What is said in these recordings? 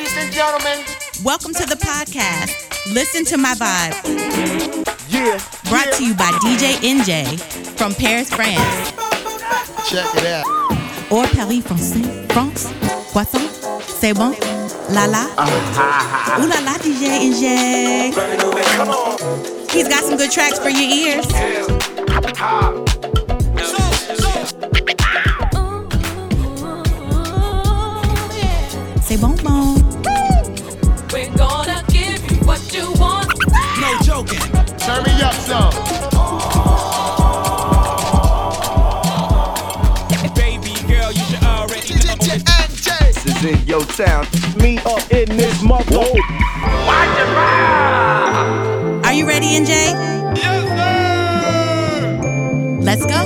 ladies and gentlemen. Welcome to the podcast. Listen to my vibe. Yeah. Brought yeah. to you by DJ NJ from Paris, France. Check it out. Or Paris France. France, Poisson, c'est bon, la la. Ooh la la, DJ N J. He's got some good tracks for your ears. Yeah. Baby girl, you should already know. In your town. Up in this Are you ready, NJ? Yes, sir. Let's go.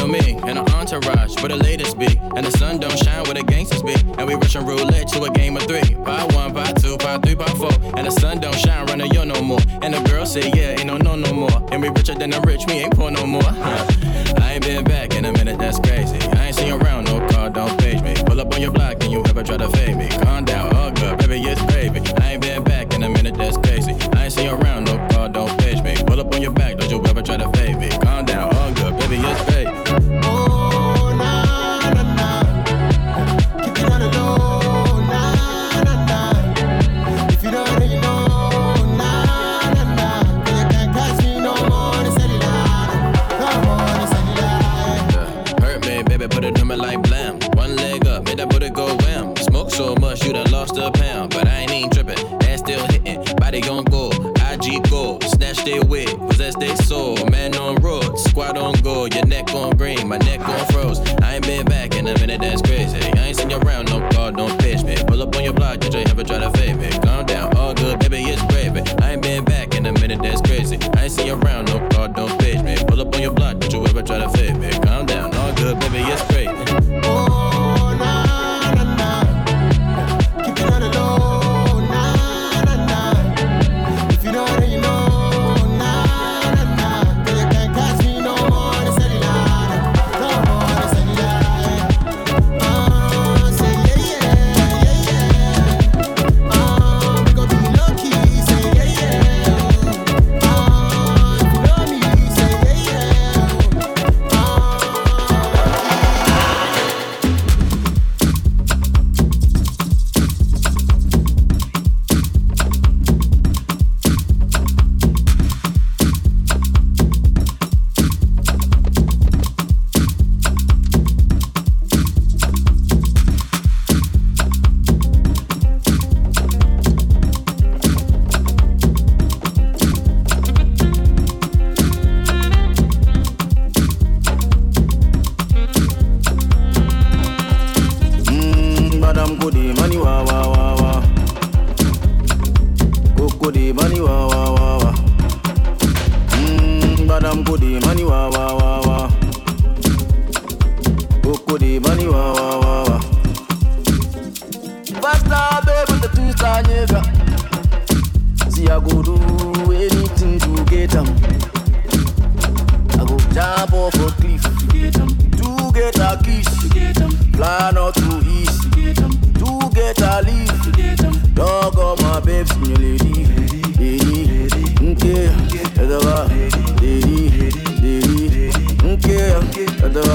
me and an entourage where the ladies be. And the sun don't shine where the gangsters be. And we rushing roulette to a game of three. by one, by two, by three, by four. And the sun don't shine running the yo no more. And the girls say, yeah, ain't no no no more. And we richer than the rich, we ain't poor no more. Huh. I ain't been back in a minute, that's crazy. I ain't seen around, no car, don't page me. Pull up on your block and you ever try to fade me.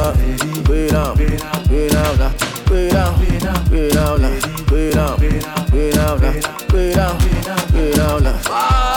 out, breathe out, breathe out, breathe out, breathe out, breathe out, breathe out, breathe out, breathe out, breathe out, breathe out, breathe out, breathe out,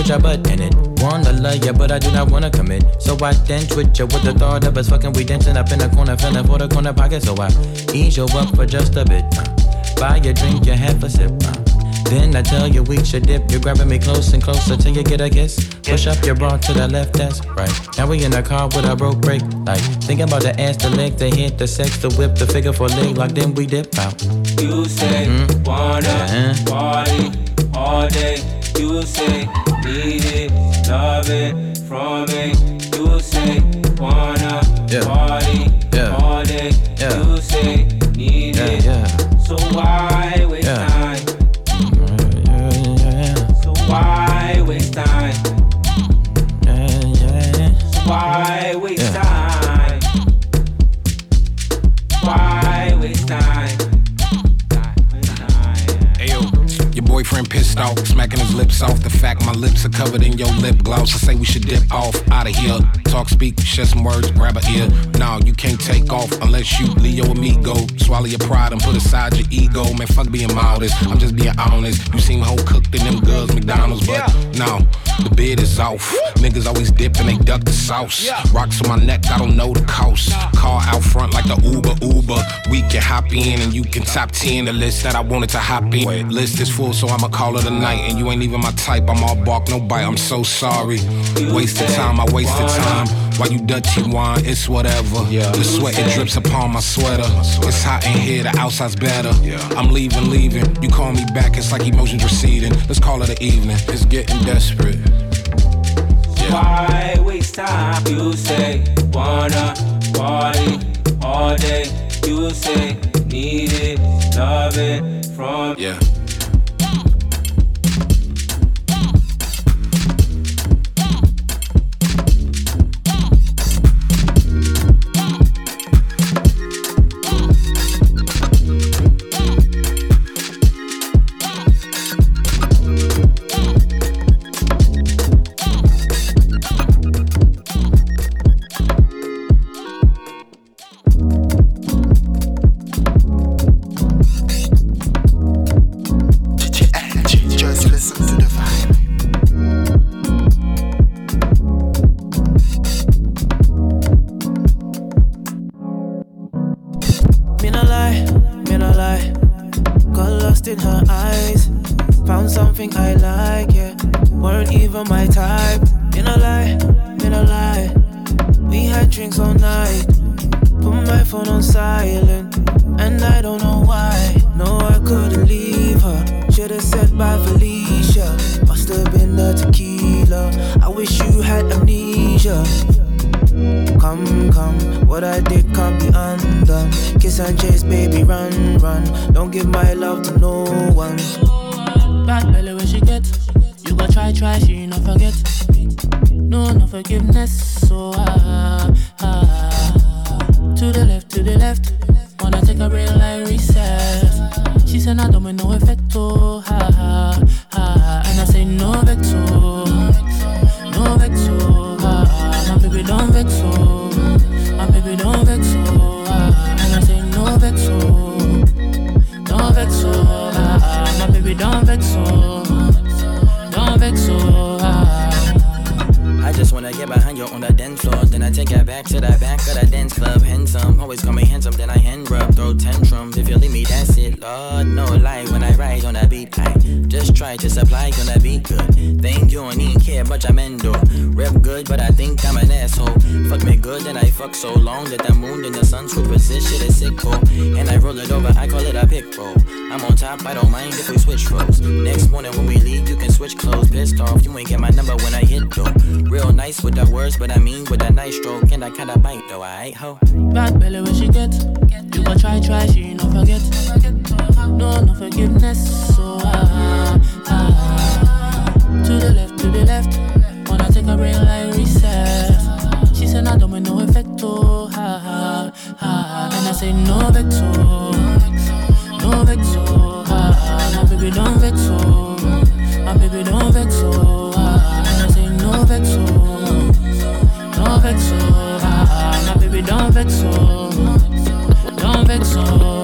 put your butt in it. Wanna love ya, but I do not wanna commit. So I then twitch ya with the thought of us fucking. We dancing up in the corner, feeling for the corner pocket. So I ease you up for just a bit. uh. Buy your drink, you have a sip. uh. Then I tell you we should dip. You're grabbing me close and closer till you get a kiss. Push up your bra to the left, that's right. Now we in the car with a broke brake light. Thinking about the ass, the leg, the hit, the sex, the whip, the figure for leg lock. Then we dip out. You say wanna Uh-huh. party all day. You say need it, love it from me. Share some words, grab a ear. No, you can't take off unless you Leo amigo. Swallow your pride and put aside your ego. Man, fuck being modest. I'm just being honest. You seem whole cooked in them girls, McDonald's, but no, the bid is off. Niggas always dip and they duck the sauce. Rocks on my neck, I don't know the cost. Car out front like the Uber Uber. We can hop in and you can top 10 the list that I wanted to hop in. List is full, so I'ma call it a night. And you ain't even my type. I'm all bark, no bite. I'm so sorry. Wasted time, I wasted time. Why you dirty wine? It's whatever. Yeah. The sweat it drips upon my sweater. It's hot in here, the outside's better. Yeah. I'm leaving, leaving. You call me back, it's like emotions receding. Let's call it an evening. It's getting desperate. Why waste time? You say wanna party all day. You say need it, love it from Yeah. switch clothes, pissed off. You ain't get my number when I hit though. Real nice with the words, but I mean with a nice stroke. And I kinda bite though, I ain't ho. Bad belly when she get. You gon' try, try, she no forget. No, no forgiveness. So ah, ah, ah. To the left, to the left. Wanna take a break like reset. She said, I don't want no effecto. Oh, ha, ha, ha. And I say, no vexo. No vexo. Ha, ha. Now baby, don't vexo. My baby don't vex so ah, and I say no vex so, no vex so ah. my baby don't vex so, don't vex so.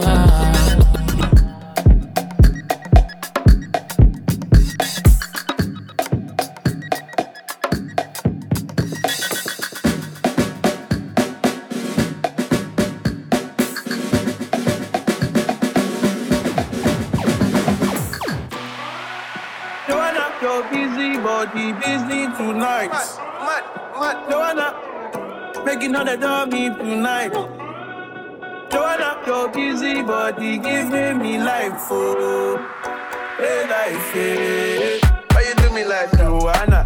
they done me tonight. Join up your busy body, give me me life, oh, hey life, hey. Why you do me like Joanna?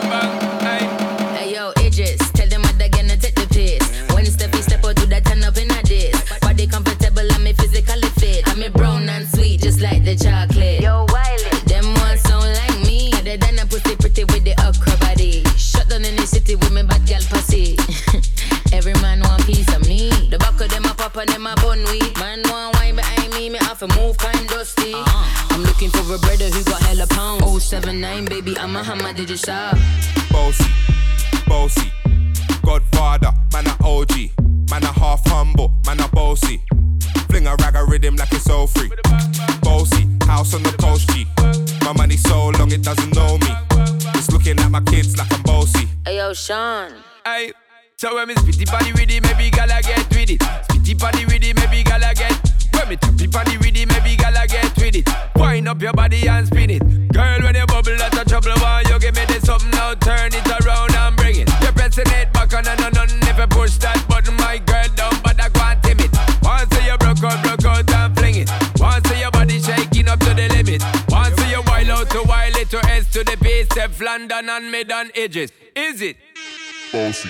when me spitty body with it, maybe gala get with it. Spitty body with it, maybe gala get. When me tappy body with it, maybe gala get with it. Wind up your body and spin it. Girl, when you bubble, that's a trouble. Why you give me this something now? Turn it around and bring it. You're pressing it back on and on and if you push that button, my girl down, but I can't tame it. Once you broke out, broke out and fling it. Once your body shaking up to the limit. Once you wild out to wild it to S to the base, step London and mid on edges. Is it? Bossy,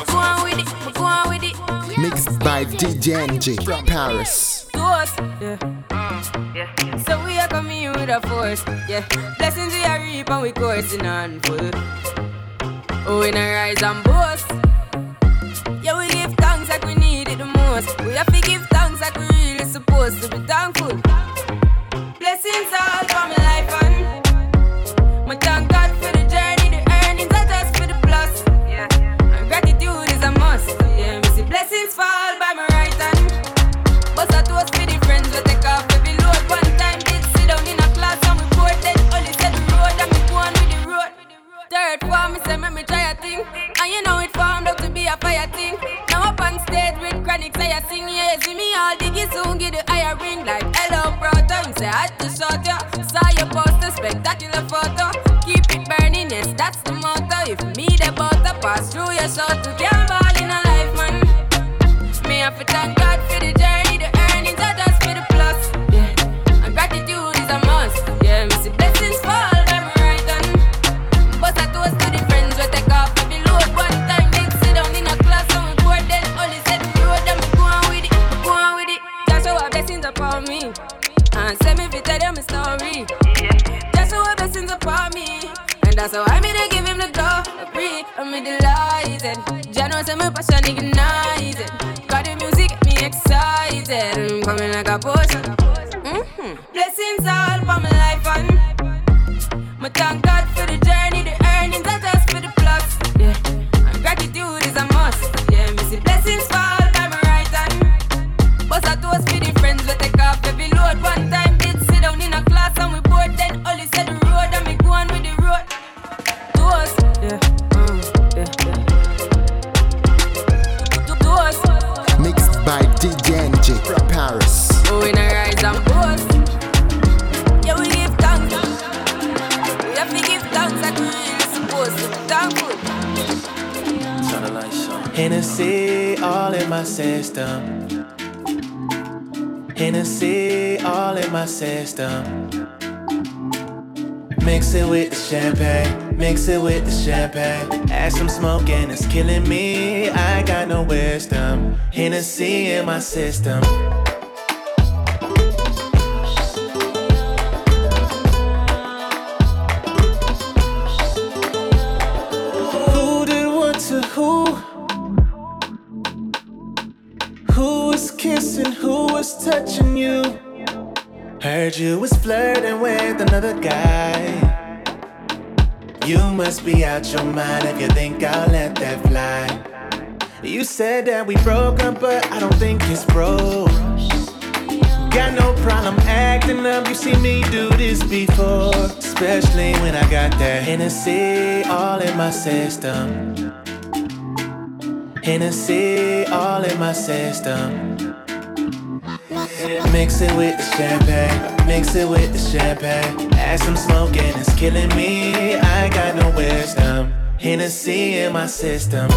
By DJ from Paris. Yeah. So we are coming with a force. Yeah. Blessings we are reap and we coursing on full. Oh, we not rise and boast. Yeah, we give thanks like we need it the most. We have to give thanks like we really supposed to be thankful. Blessings all mix it with the champagne. Add some smoke and it's killing me. I got no wisdom. Hennessy in my system. Your mind if you think I'll let that fly. You said that we broke up, but I don't think it's broke. Got no problem acting up, you see me do this before. Especially when I got that Hennessy all in my system. Hennessy all in my system. Mix it with the champagne, mix it with the champagne. Smoke and it's killing me. I got no wisdom. Hennessy in my system.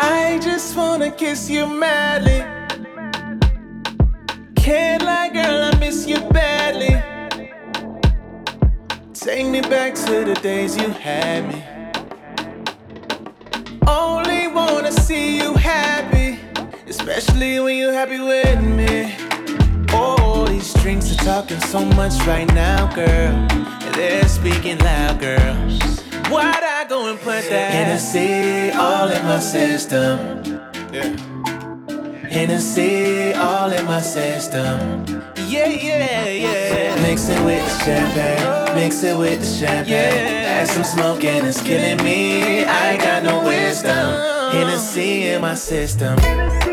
I just wanna kiss you madly. Can't lie, girl, I miss you badly. Take me back to the days you had me. Wanna see you happy, especially when you're happy with me. Oh, these drinks are talking so much right now, girl. They're speaking loud, girl. Why'd I go and put that Hennessy all in my system? Yeah. Hennessy all in my system. Yeah, yeah, yeah. Mix it with the champagne, mix it with the champagne. Add some smoke and it's killing me. I got no wisdom. Hennessy in my system.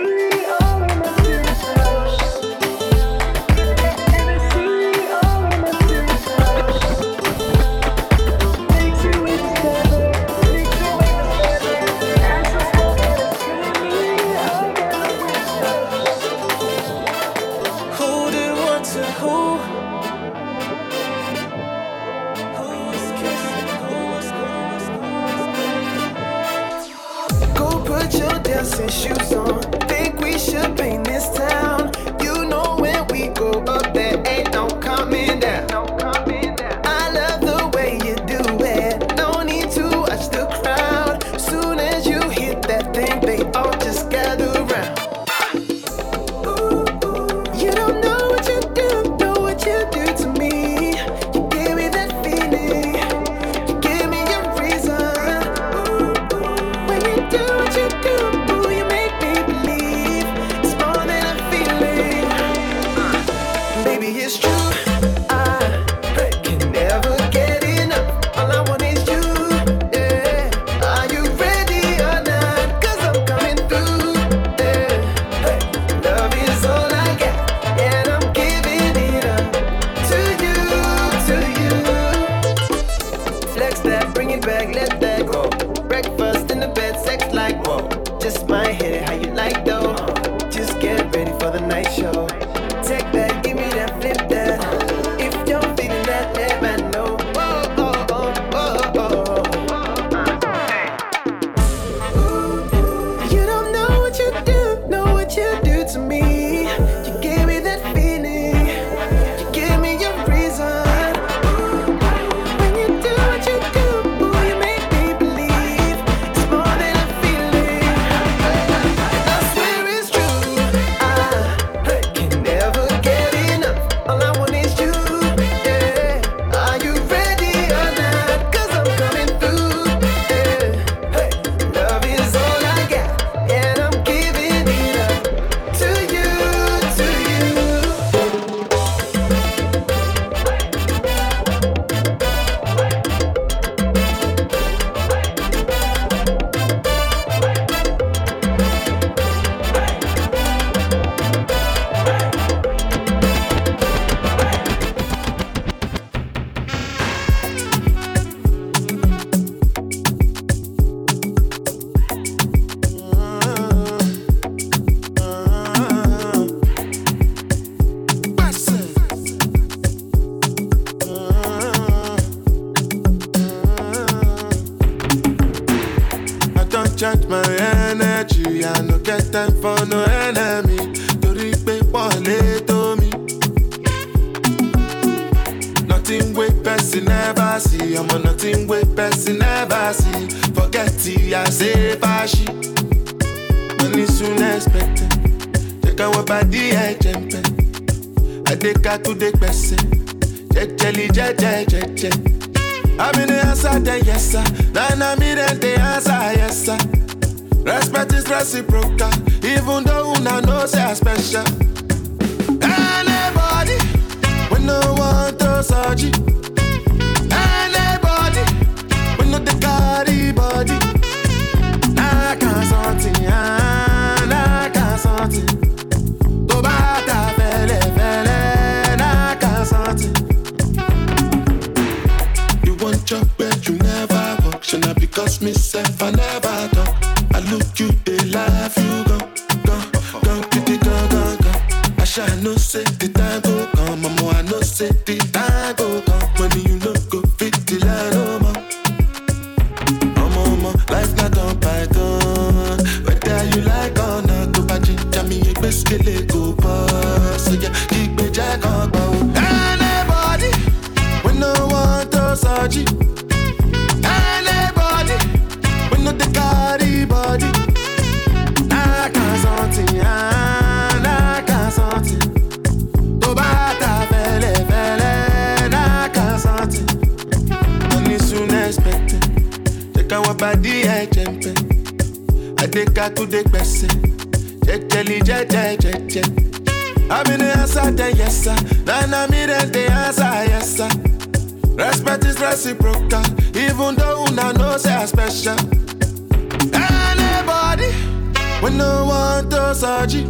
When no one to surgery.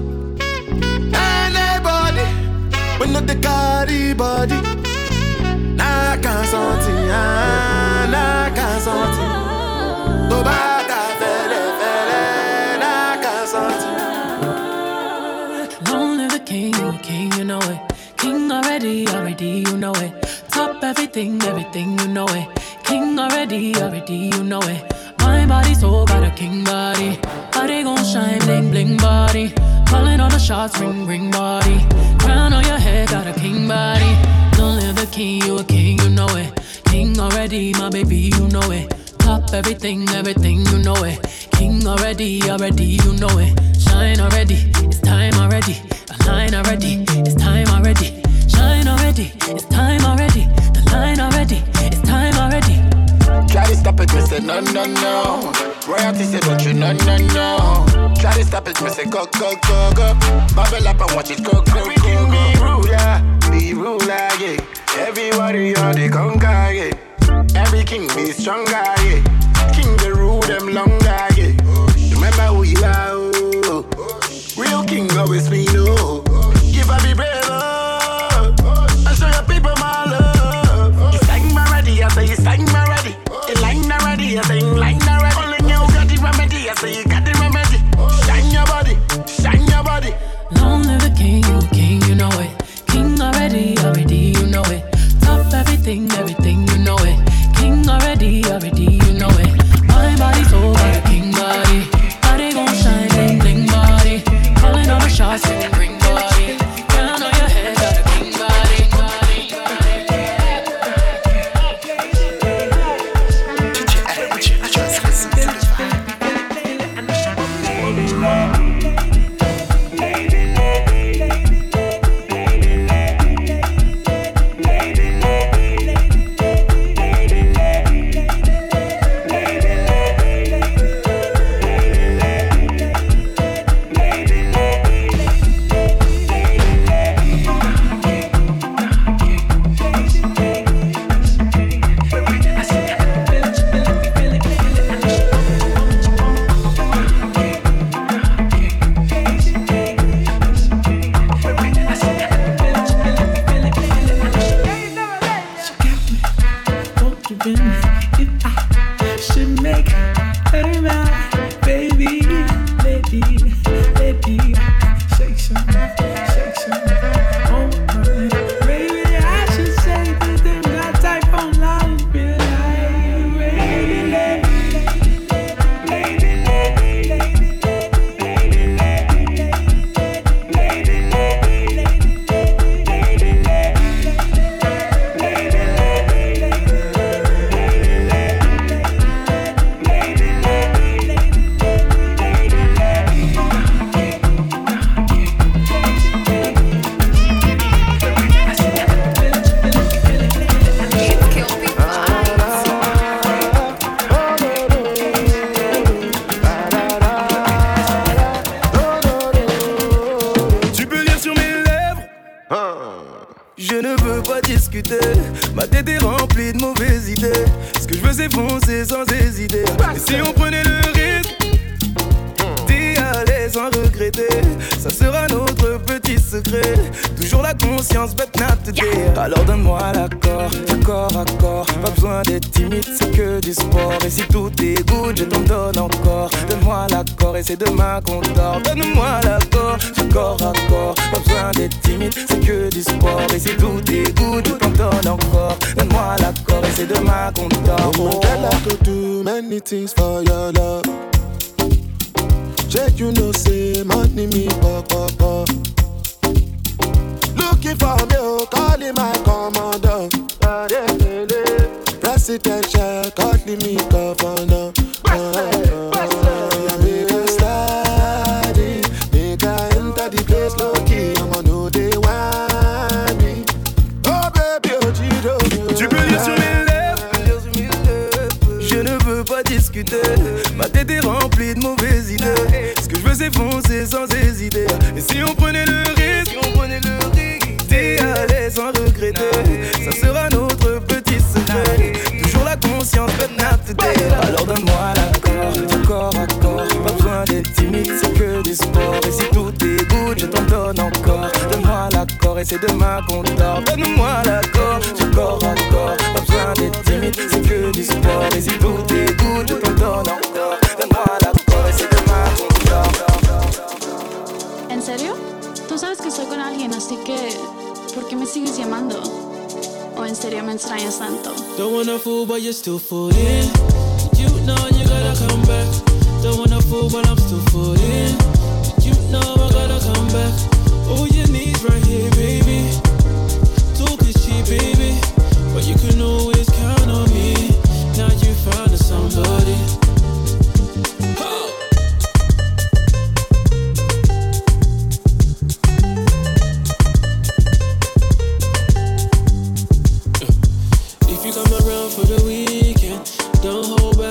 Anybody, when no the carry body. Nah, can't something, ah, nah, can't something. Tó bá ta fẹ́lẹ́ fẹ́lẹ́, nah, can't something. Long live the king, you a king, you know it. King already, already, you know it. Top everything, everything, you know it. King already, already, you know it. My body so got a king body. Body gon' shine, bling, bling body. Calling all the shots, ring, ring body. Crown on your head, got a king body. Long live the king, you a king, you know it. King already, my baby, you know it. Top everything, everything, you know it. King already, already, you know it. Shine already, it's time already. The line already, it's time already. Shine already, it's time already. The line already, it's time already. Try to stop it, me say no, no, no. Royalty say don't you, no, no, no. Try to stop it, me say go, go, go, go. Bubble up and watch it go, go, go, go. Be ruler, be ruler, yeah. Everybody on the conquer, yeah. Every king be stronger, yeah. King the rule them longer, yeah. Remember who you are, oh. Real king always be everything, everything,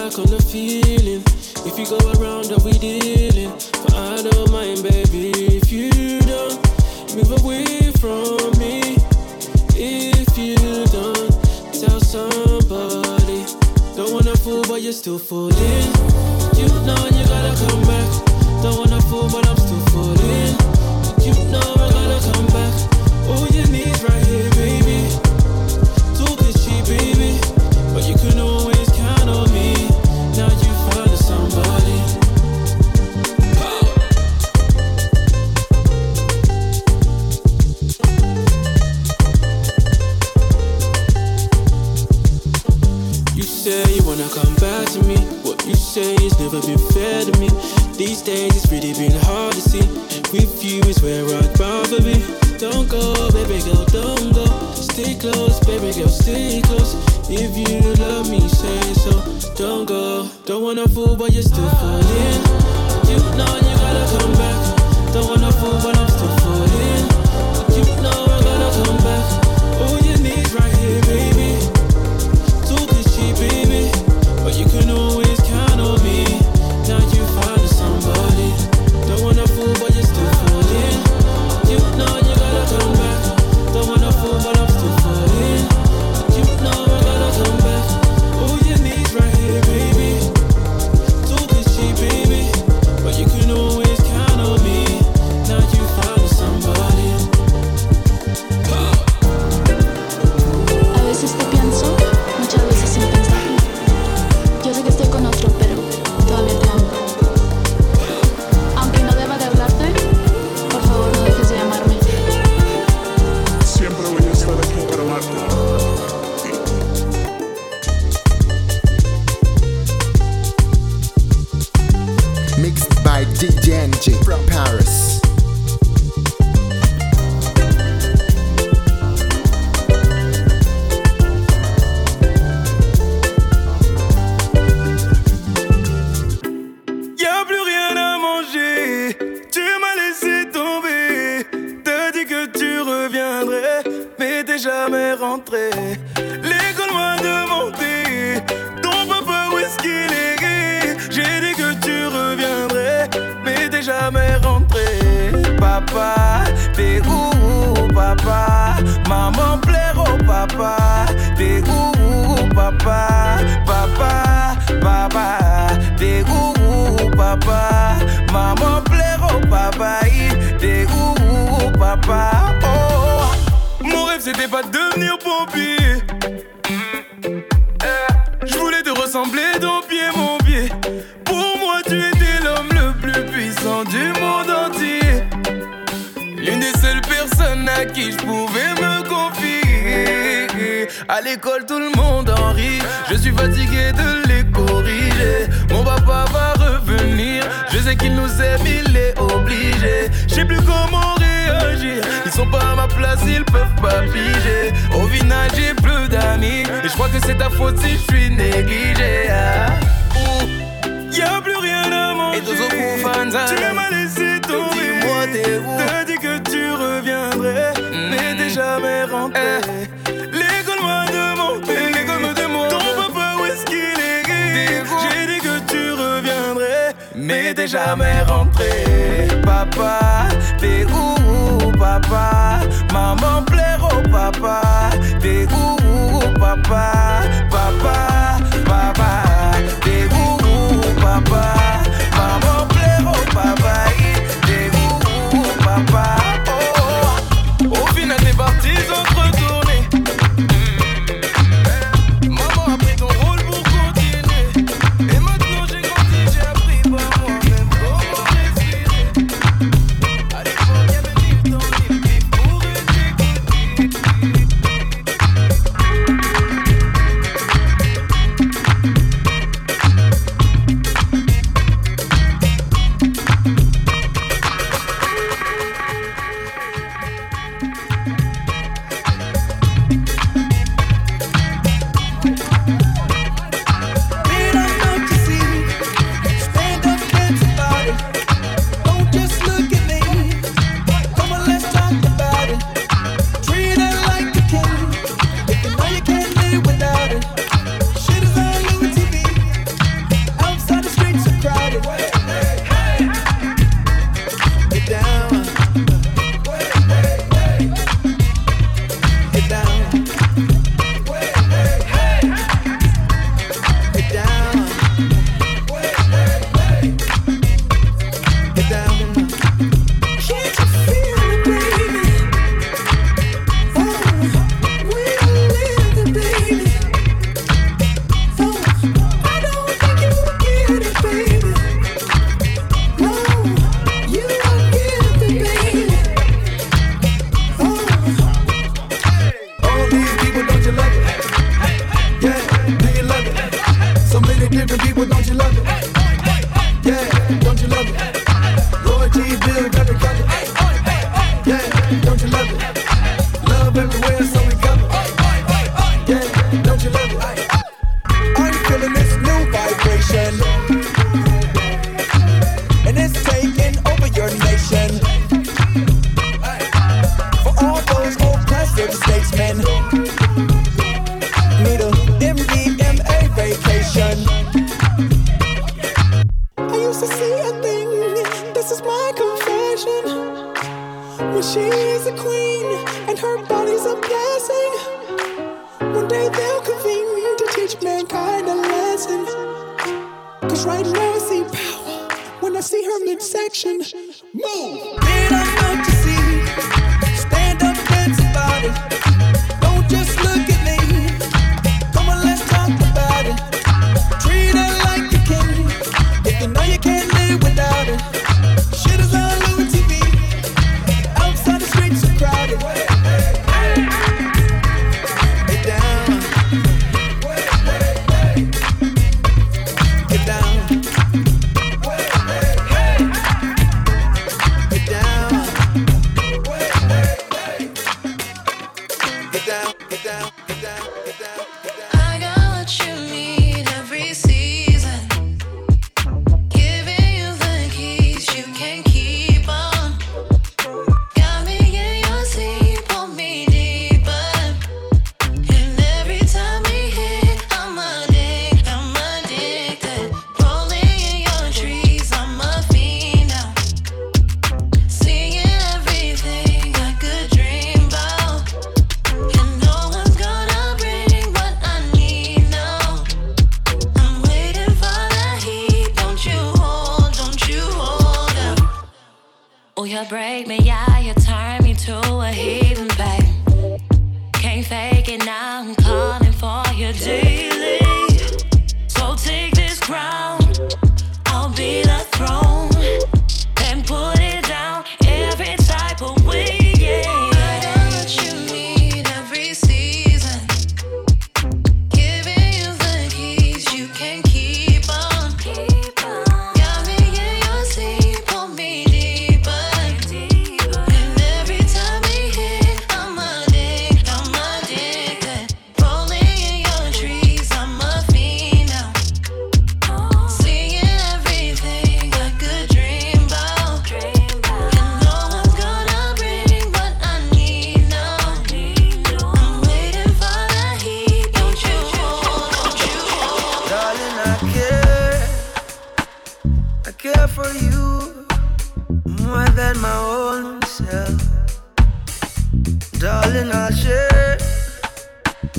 back on the feeling. If you go around, are we dealing? But I don't mind, baby, if you don't move away from me. If you don't tell somebody, don't wanna fool, but you're still fooling. You know you gotta come back. Don't wanna fool, but I'm still fooling. You know I gotta come back. All you need right here, baby. Talk is cheap, baby, but you can always. ressemblais ton pied, mon pied. Pour moi, tu étais l'homme le plus puissant du monde entier. L'une des seules personnes à qui je pouvais me confier. À l'école, tout le monde en rit. Je suis fatigué de place, ils peuvent pas piger. Au vinaigre, j'ai plus d'amis. Et je crois que c'est ta faute si je suis négligé. Ah. Y'a plus rien à manger. Et tu l'as mal laissé tomber. moi t'es où. T'as dit que tu reviendrais, mmh. mais hmm. t'es jamais rentré. Eh. L'école m'a demandé. L'école me demande. Ton papa où est-ce qu'il est J'ai dit que tu reviendrais, mais t'es jamais rentré. Papa, t'es où, papa? Maman plaire au papa, t'es où, papa, papa.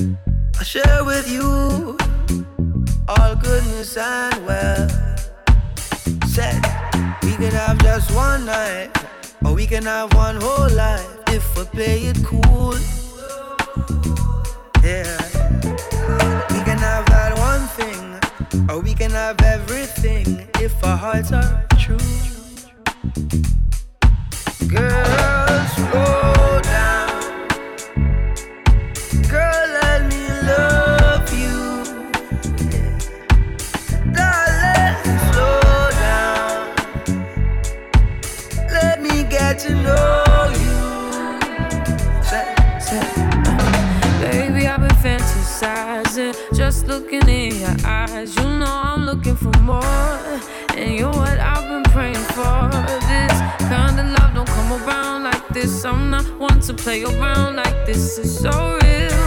I'll share with you all goodness and wealth. Said we could have just one night, or we can have one whole life if we play it cool. Yeah. We can have that one thing, or we can have everything if our hearts are true. Girl, slow your eyes. You know I'm looking for more, and you're what I've been praying for. This kind of love don't come around like this. I'm not one to play around like this. It's so real,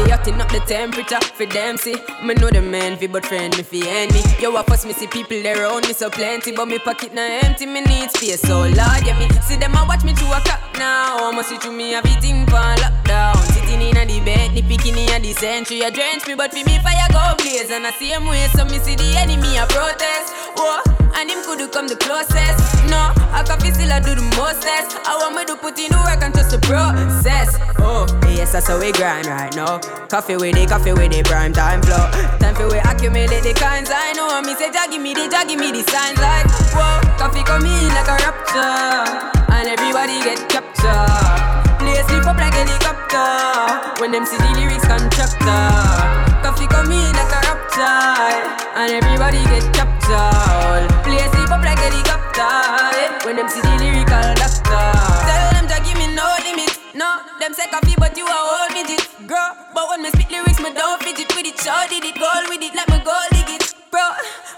Coffee hotting up the temperature for them see. Me know the man fi but friend me fi enemy. Yo, I first me see people around me so plenty, but me pocket na empty. Me need space so large, yeah me see them a watch me to a clock now. I'ma see through me everything for lockdown. Sitting in a the bed, the picking in the century. A drench me, but for me fire go blaze. And I same way, so me see the enemy a protest. Whoa, and him could come the closest. No, I can feel still I do the mostest. I want me to put in the work and trust the process. Oh, yes, that's how we grind right now. Coffee with it, coffee with it, prime time flow. Time for we accumulate the kinds I know. Me say, Jah give me the, Jah give me the signs like, whoa, coffee come in like a rapture. And everybody get captured. Play sleep up like helicopter. When them see the lyrics constructor. Coffee come in like a rapture. And everybody get captured. Helicopter. Eh? When them see the lyrical doctor. Tell them to give me no limit. No, them say coffee, but you are old midget. Girl, but when me spit lyrics, me don't fidget with it. Show did it, goal with it, like me goal dig it. Bro,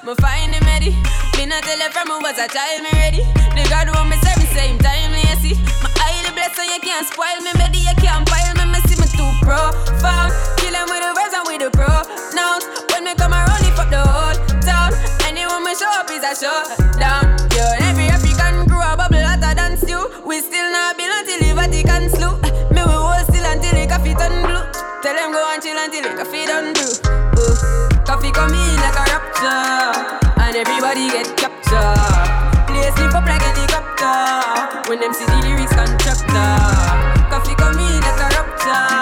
me find him ready. Me not tell from me was a child, me ready. The God want me serve me same time, me see. My highly blessed, so you can't spoil me, baby. You can't pile me, me see me too profound. Kill him with the words and with the pronouns. When me Me show up is a showdown. Yo, every African crew a bubble hotter than stew. We still not build until the Vatican slew. Me we hold still until the coffee turn blue. Tell them go and chill until the coffee done brew. Ooh. Coffee come in like a rapture, and everybody get captured. Play sleep up like helicopter when them see the lyrics constructor. Coffee come in like a rapture,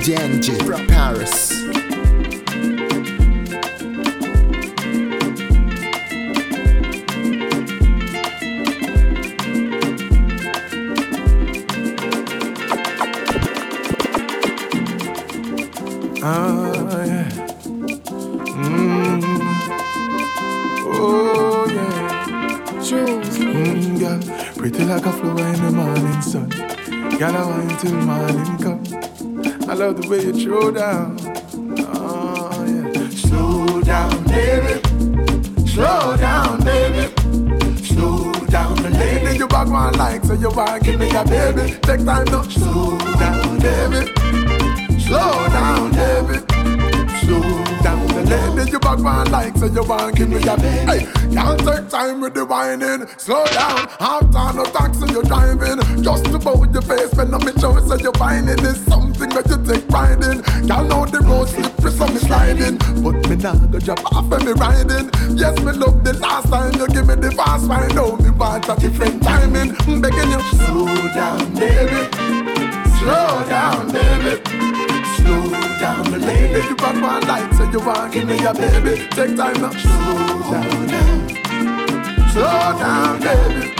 DJ NJ from Paris. Ah, yeah. Mm. Oh, yeah. Mm, girl, pretty like a flower in the morning sun. Girl, I want till morning come. I love the way you throw down. Oh, yeah. Slow down, baby. Slow down, baby. Slow down, the lady you back one like, so you want give me a baby. Take time now. Slow down, baby. Slow down, baby. Slow down, the lady you back one like, so you want give me baby. Hey, can't take time with the whining. Slow down, half time no taxi you driving. Just about your face when I'm show, so you're finding is something that you take pride in. Y'all know the road slippery, so me sliding. But me nah go drop off when me riding. Yes, me love the last time you give me the fast ride. Now me want a different timing. I'm begging you, slow down, baby. Slow down, baby. Slow down, the lady you light, so you want give me baby. Take time now. Slow down. Slow down, baby.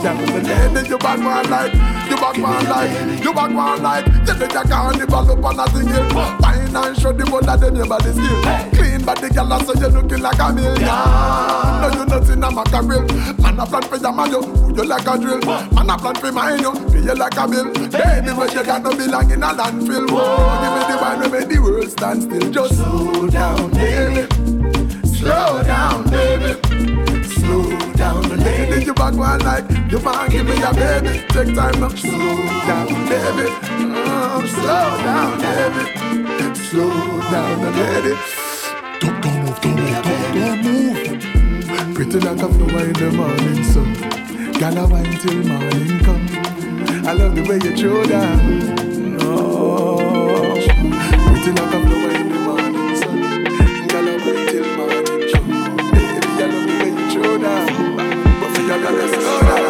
Down, the lady you back one light, you back one light, you back one light. You take a carnival up on a single. Fine and show the one that them body skill. Clean body girl, so you looking like a million. No, you nothing a mackerel. Man a plan for your man, you you like a drill. Man a plan for mine, you feel you like a bill. Baby, but you got no belong in a landfill. Whoa, give me the wine, make the world stand still. Just slow down, baby. Slow down, baby. Slow down, the lady you back one like you want give me a baby. Take time now. Slow down, baby. Oh, slow down, baby. Slow down, the lady. Don't, don't move, don't move, don't, don't move. Pretty like a flower in the morning sun. Gala wine till morning come. I love the way you throw down. Oh, pretty like in the morning Jamaica, let's go.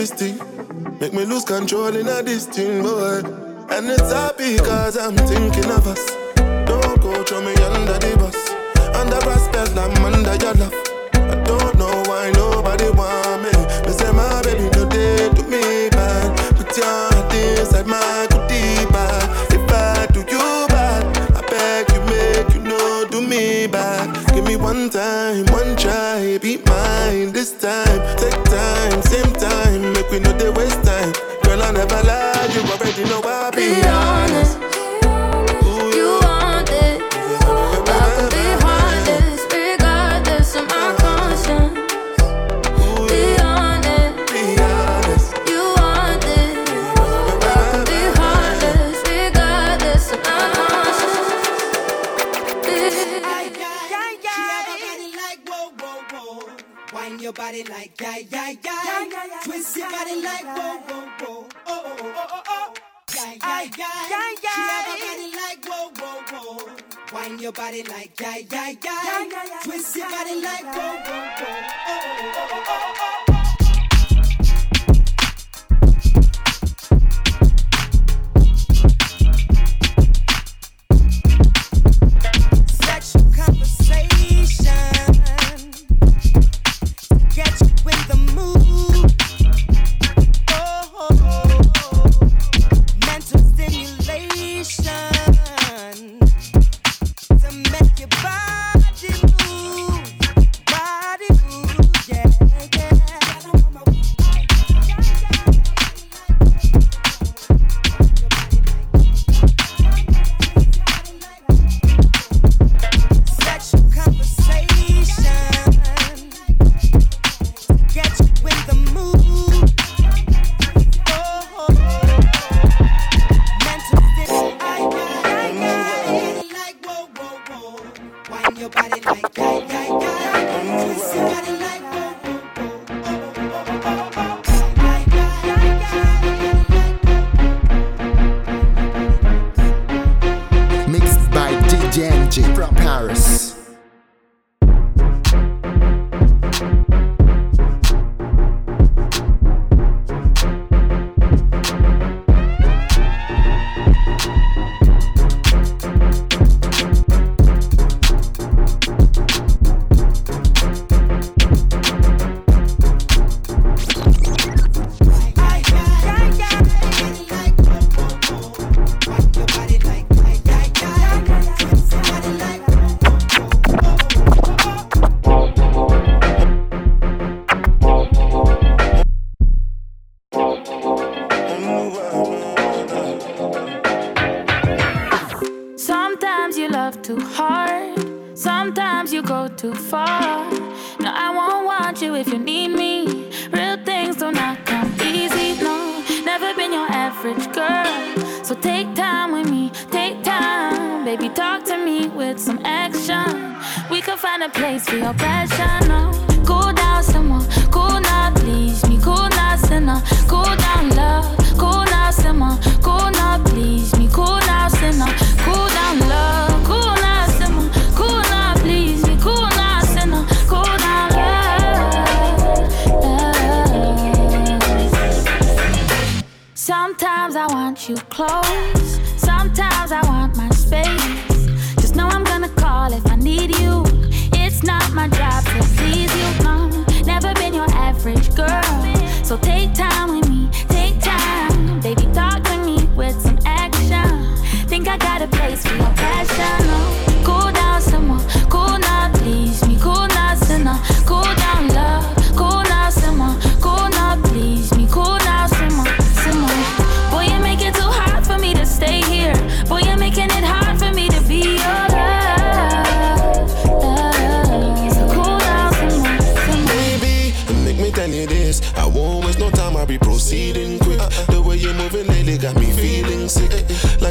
twisty. Make me lose control in a this thing, boy. And it's happy cause I'm thinking of us.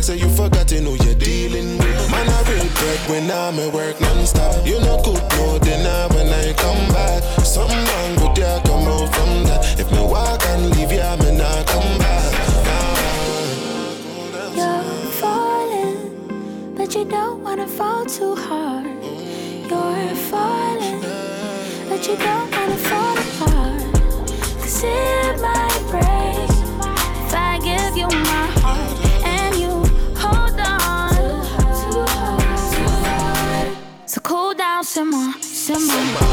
say you forgotten who you're dealing with. Man, I regret when I'm at work non-stop. You know good more than I when I come back. Something wrong with ya? Come out from that. If me walk and leave ya, me not come back. You're falling, but you don't wanna fall too hard. You're falling, but you don't wanna fall apart. Cause in c'est moi, c'est moi.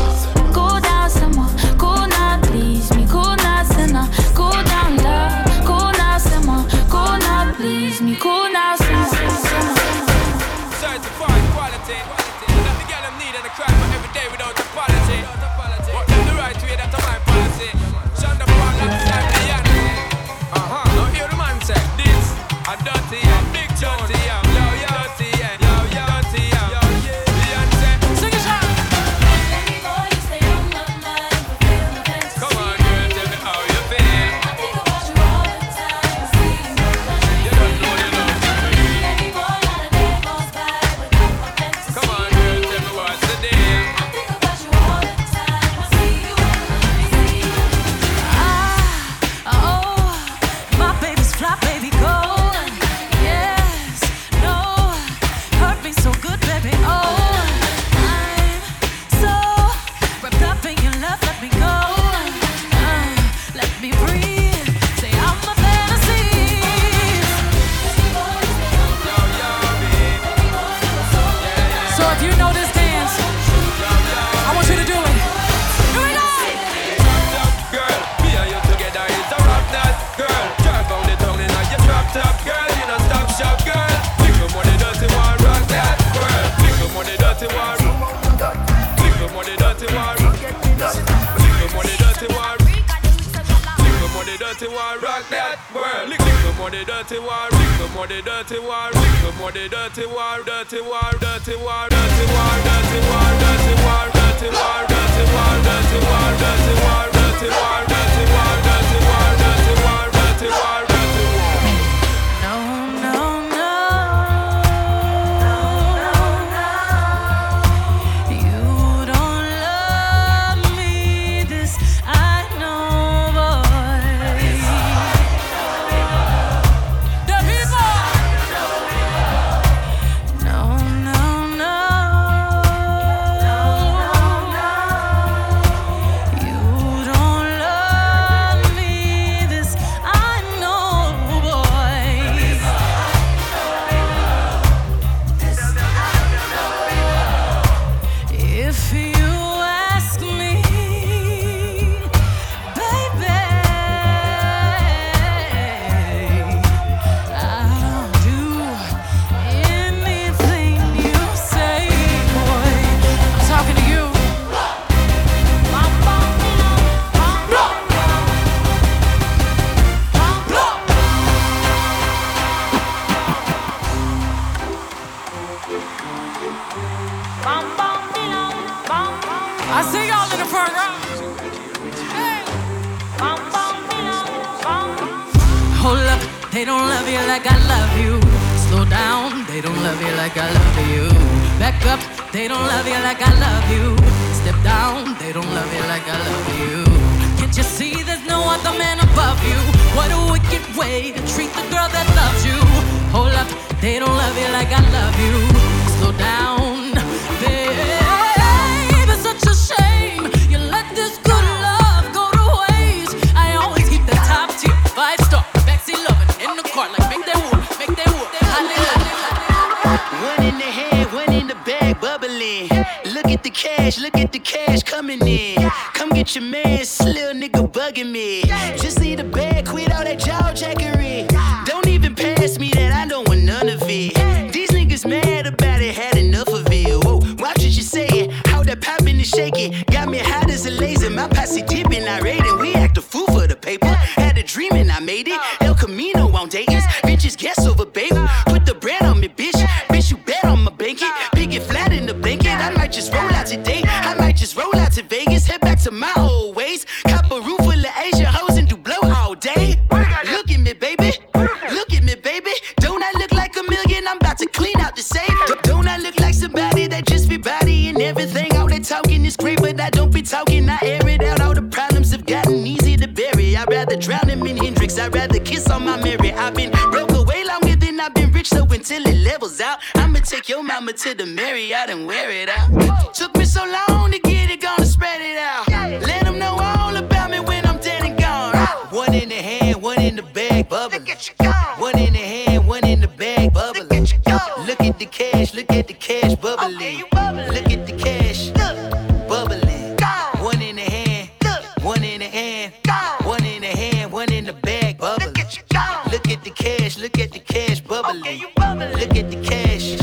The cash, look at the cash bubbling. Look at the cash,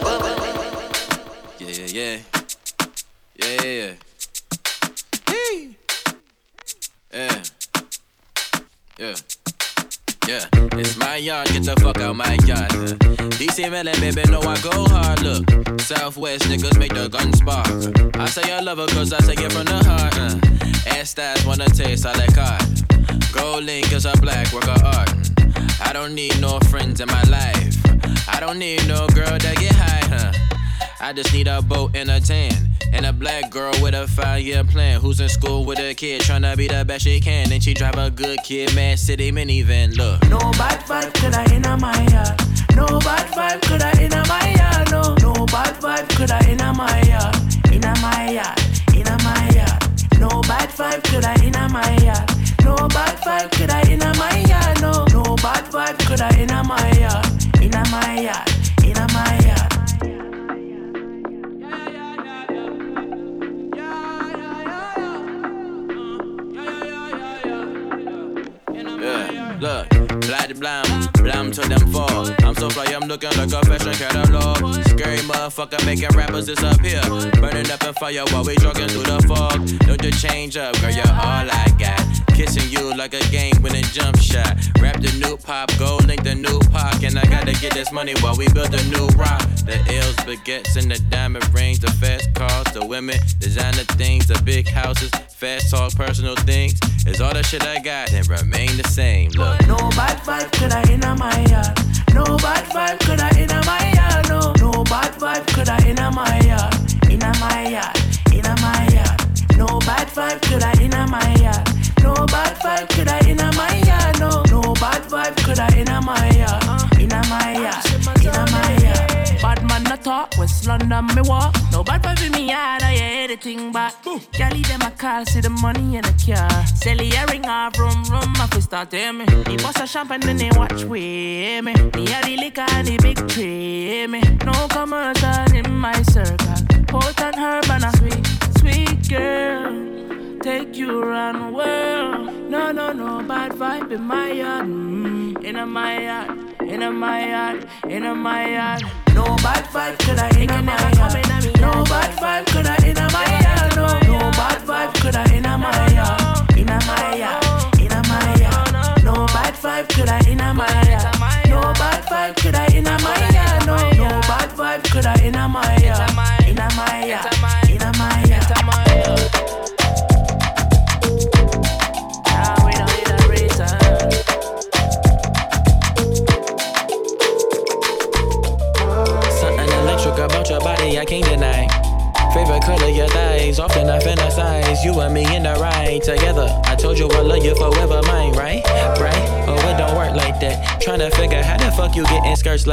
bubbling. Yeah, yeah, yeah, yeah, yeah. Hey. Yeah, yeah, yeah. It's my yard, get the fuck out my yard. Uh. DC Melon, baby, know I go hard. Look, Southwest niggas make the gun spark. I say I love her cause I say it from the heart. Uh. Ass stats wanna taste, I like hard. GoldLink is a black work of art. I don't need no friends in my life. I don't need no girl that get high, huh? I just need a boat and a tan. And a black girl with a five year plan. Who's in school with a kid tryna be the best she can. And she drive a good kid, Mad City minivan. Look. No bad vibe could I in my yard. No bad vibe could I in my yard. No, no bad vibe could I in my yard. In my yard, in my yard. No bad vibe could I in my yard. No bad vibe could I in my yard. No bad vibe could I in my yard. In my yard, in my yard. Yeah, yeah yeah yeah yeah uh, yeah yeah yeah look, the blam, blam to them fall. I'm so fly, I'm looking like a fashion catalog. Scary motherfucker making rappers disappear. Burning up in fire while we jogging through the fog. Don't you change up, girl, you're all I got. Kissing you like a game winning jump shot. Rap the new pop, GoldLink the new pop. And I gotta get this money while we build a new rock. The L's, baguettes, and the diamond rings. The fast cars, the women, designer things, the big houses. Fast talk, personal things. Is all the shit I got and remain the same. Look. No bad vibe could I in my yard. No bad vibe could I in my yard. No, no bad vibe could I in my yard. In my yard, in my yard. No bad vibe could I in my yard. No bad vibe could I in my yard. No, no bad vibe could I in my yard. In my yard, in my yard. Bad man no talk, West London me walk. No bad vibe in me yard, I hear everything back. Gally them a call, see the money in the car. Sell the ring off, rum rum, my fi start hear me. He bust a champagne, then they watch with me. Me a the liquor and the big tree me. No commercial in my circle. Potent herb and a sweet, sweet girl. Take you around the world. No, no, no bad vibe in my yard. Mm, in my yard, in my yard, in my yard. No bad vibe could I in my yard. No bad vibe could I in my yard. No, no bad vibe could I in my yard. In my yard, in my yard. No bad vibe could I in my yard. No bad vibe could I in my yard. No, no bad vibe could I in my yard. In my yard, in my yard.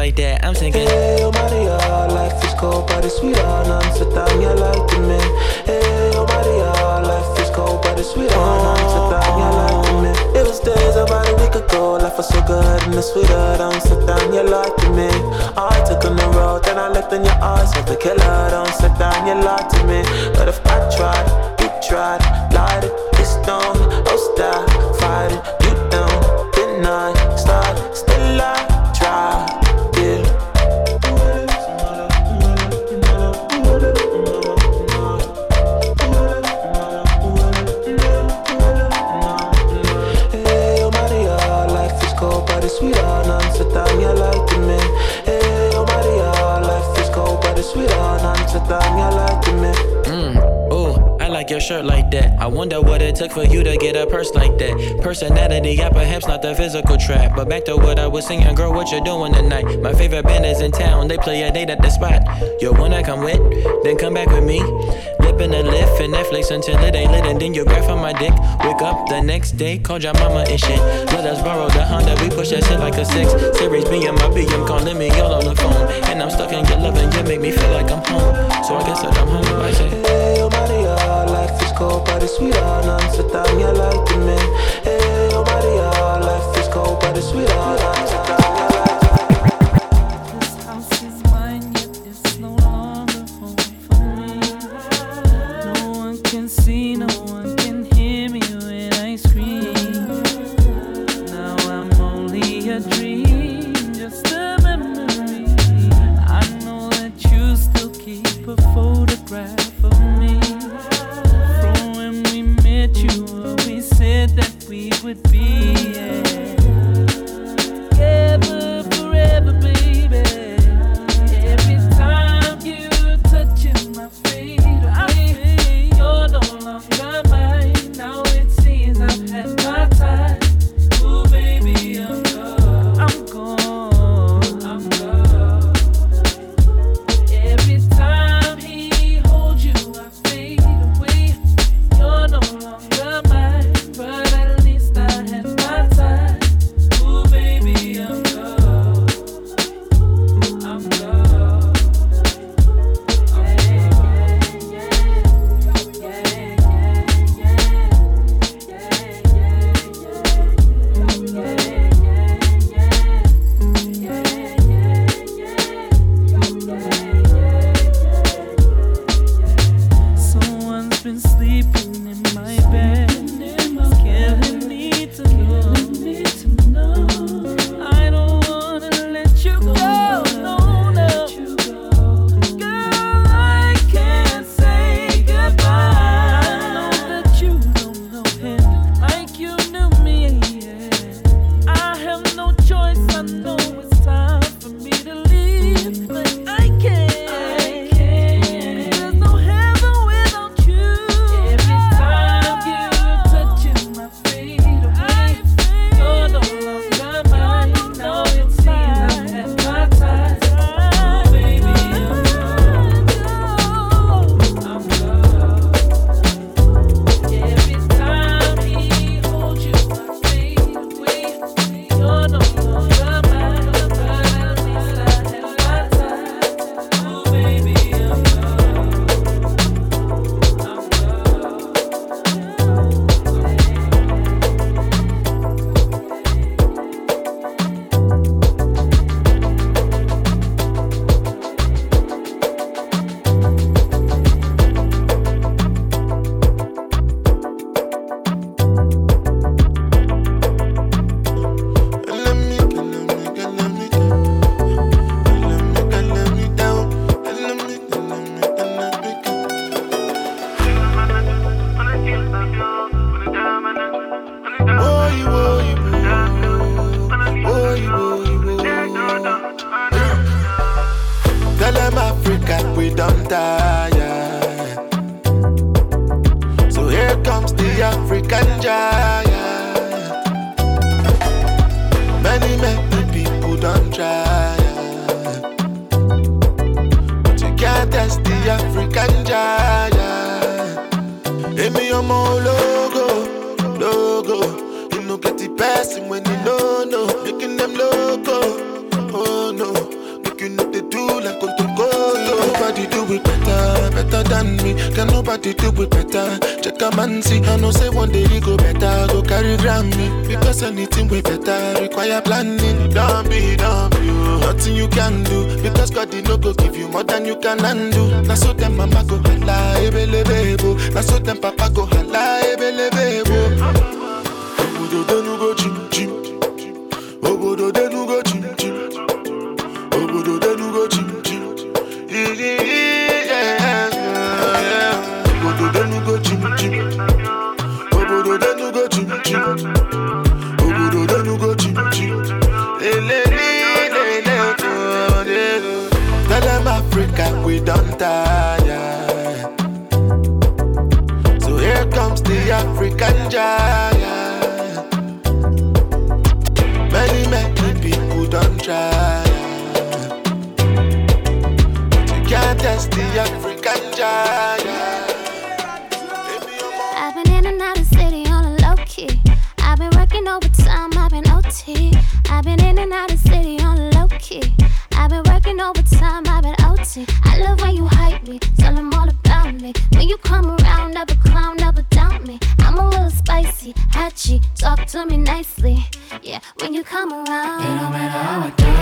Like that. I'm thinking, Hey, oh Maria, life is cold, but it's sweet oh, on sit down, you like to me. Hey, oh Maria, life is cold, but it's sweet oh, on sit down, you like to me. It was days about a week ago, life was so good and it's sweeter, down, you like to me. I took on the road, then I looked in your eyes, said the killer, don't sit down, you lie singing, girl, what you doing tonight? My favorite band is in town, they play a date at the spot. You wanna come with? Then come back with me. Lip in the lift and Netflix until it ain't lit, and then you grab on my dick. Wake up the next day, call your mama and shit. Let us borrow the Honda, we push that shit like a six. Series B and my BM calling me all on the phone, and I'm stuck in your love and you make me feel like I'm home. So I guess I'm home. I say, Hey, oh Maria, life is cold, but it's sweeter. None sit down, you like the men. Hey, oh Maria, life is cold, but it's sweeter. to me nicely. Yeah, when you come around, it don't matter how I do.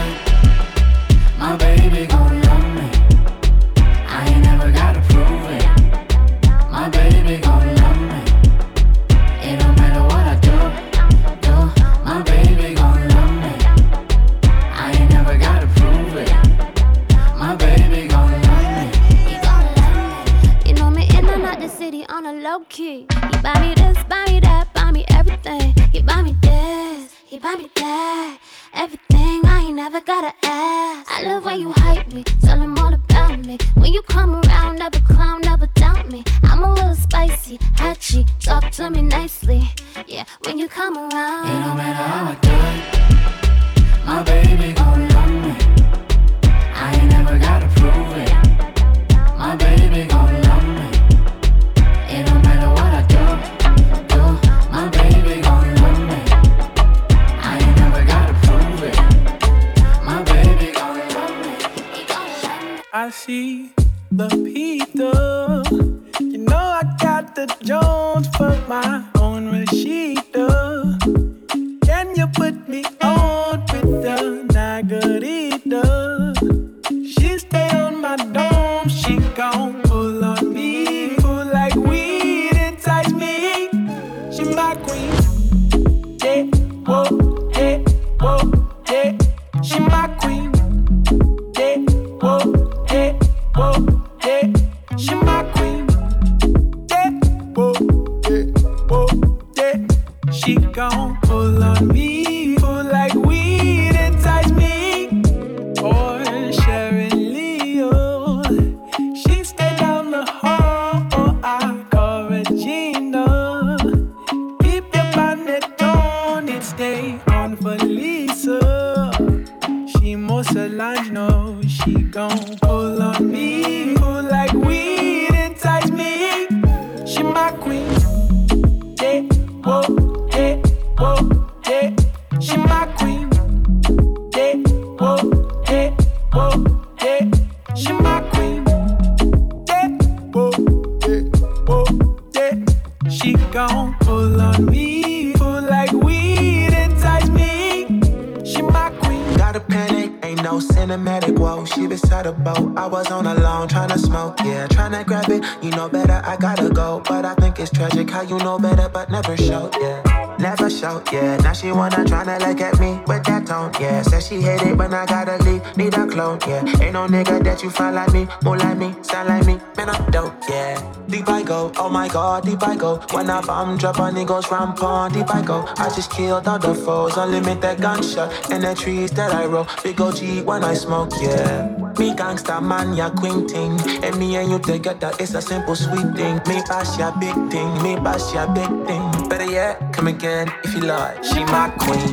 It's tragic how you know better but never show. yeah. Never show. yeah. Now she wanna tryna look at me with that tone, yeah. Said she hate it when I gotta leave, need a clone, yeah. Ain't no nigga that you find like me, more like me, sound like me, man I'm dope, yeah. Deep I go, oh my god, deep I go. When I bomb drop on niggas rampant, deep I go. I just killed all the foes, unlimited gunshot, and the trees that I roll. Big OG when I smoke, yeah. Me gangsta man, ya queen thing. And me and you together, it's a simple sweet thing. Me boss ya big thing, me boss ya big thing. Better yet, come again if you like. She my queen.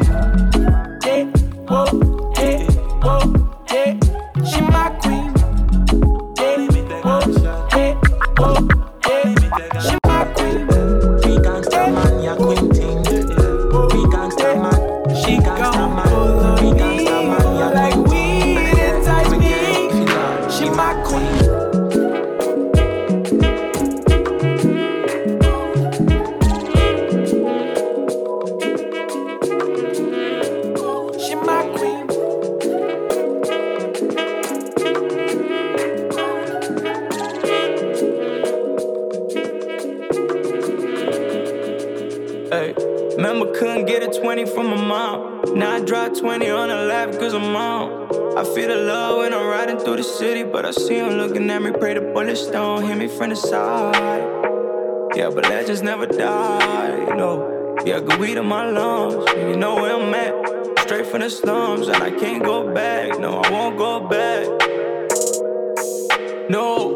Hey, whoa, hey, whoa, hey. She my Don't hear me from the side. Yeah, but legends never die, you know. Yeah, good weed in my lungs, you know where I'm at. Straight from the slums, and I can't go back. No, I won't go back. No.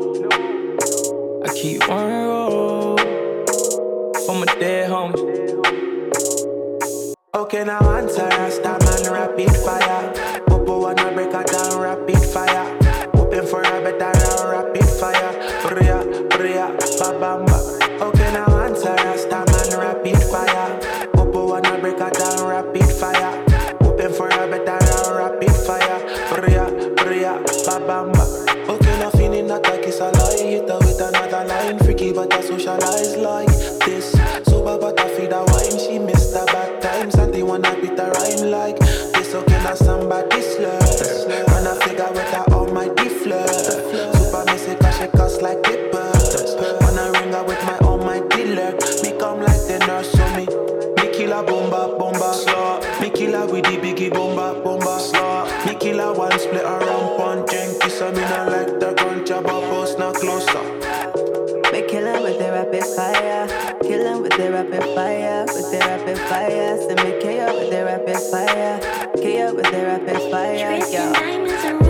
Listen make me, K up with their rapid fire. K up with their rapid fire. Yo.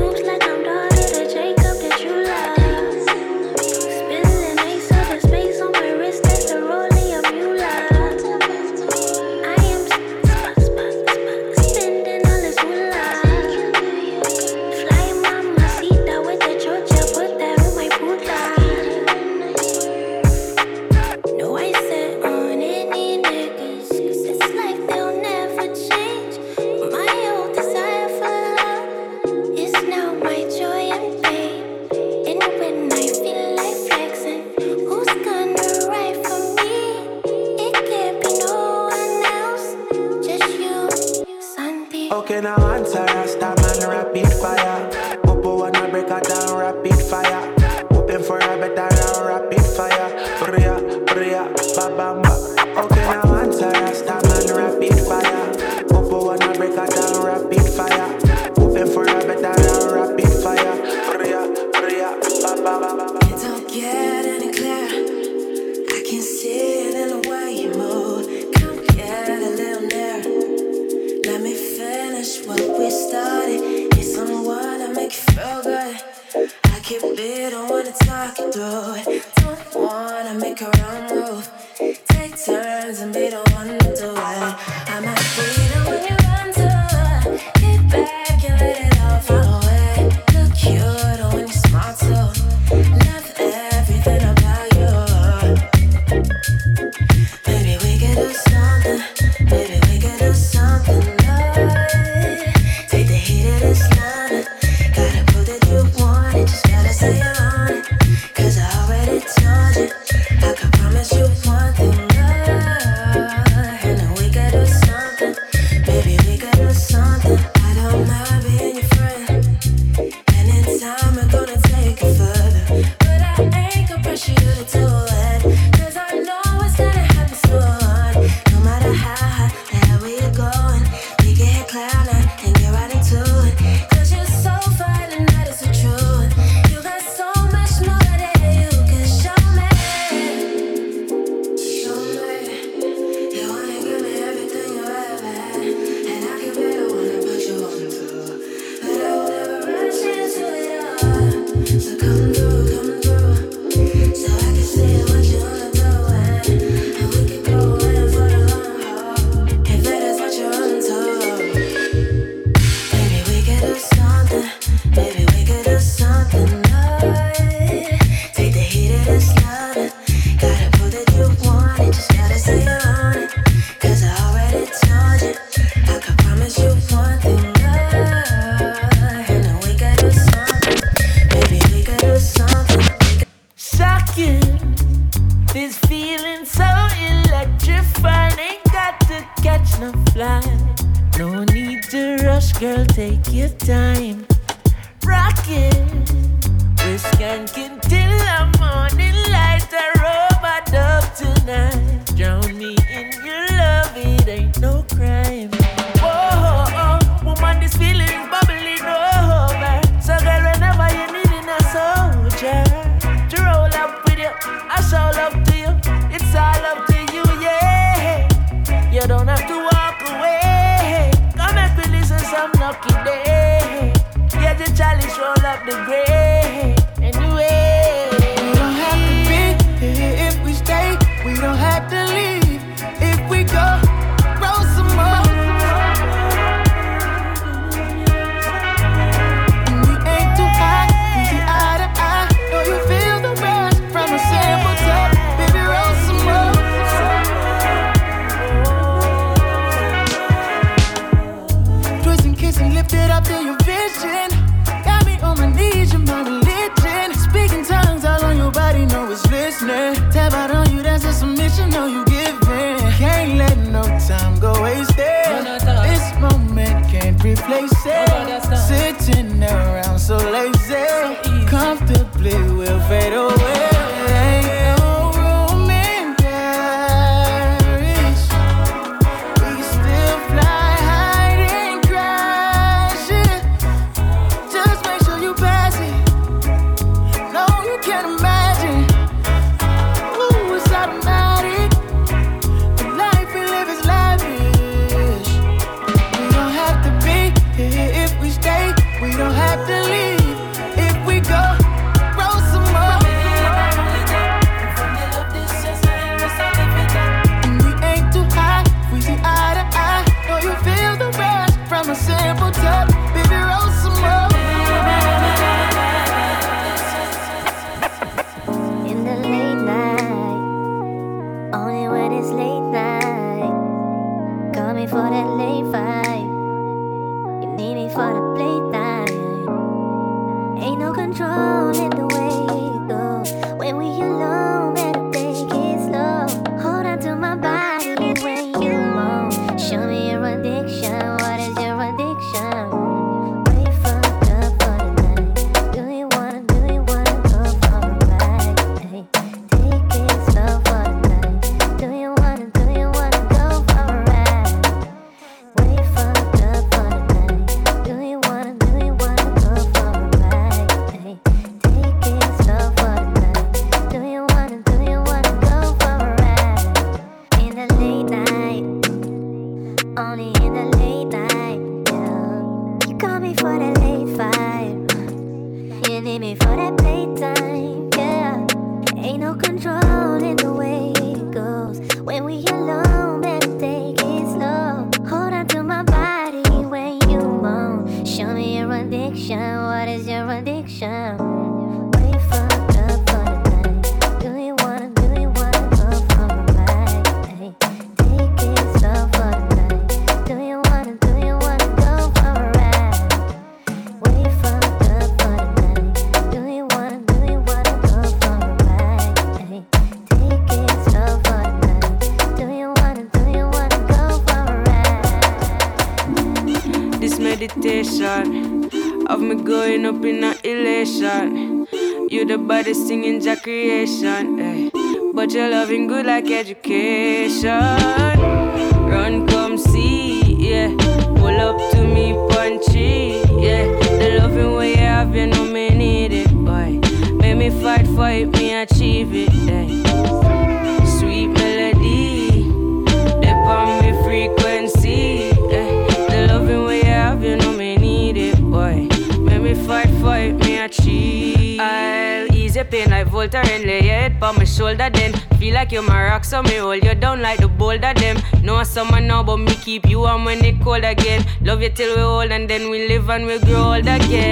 And we grow old again.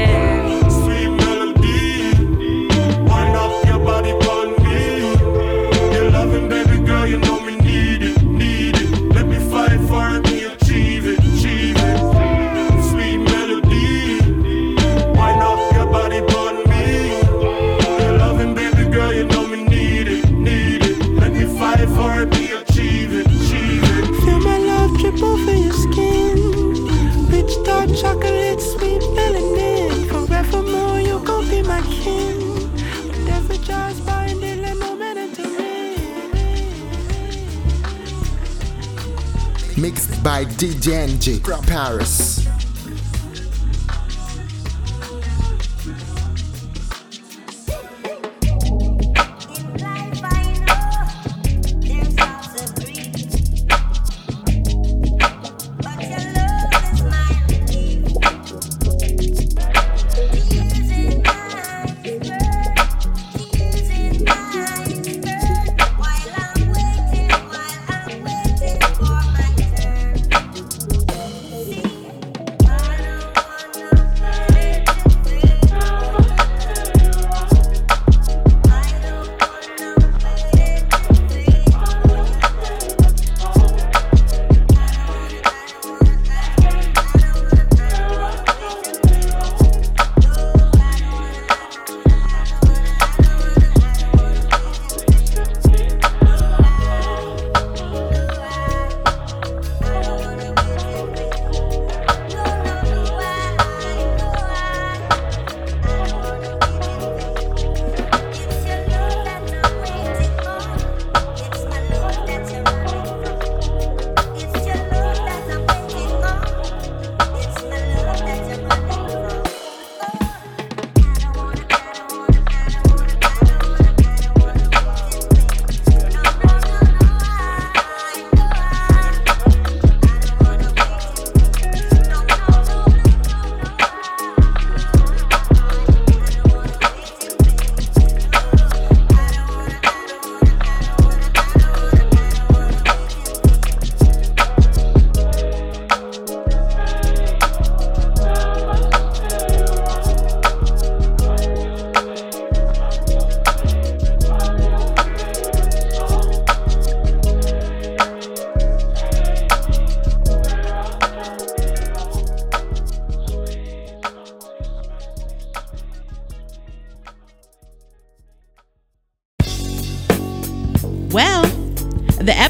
Mixed by DJ NJ from Paris.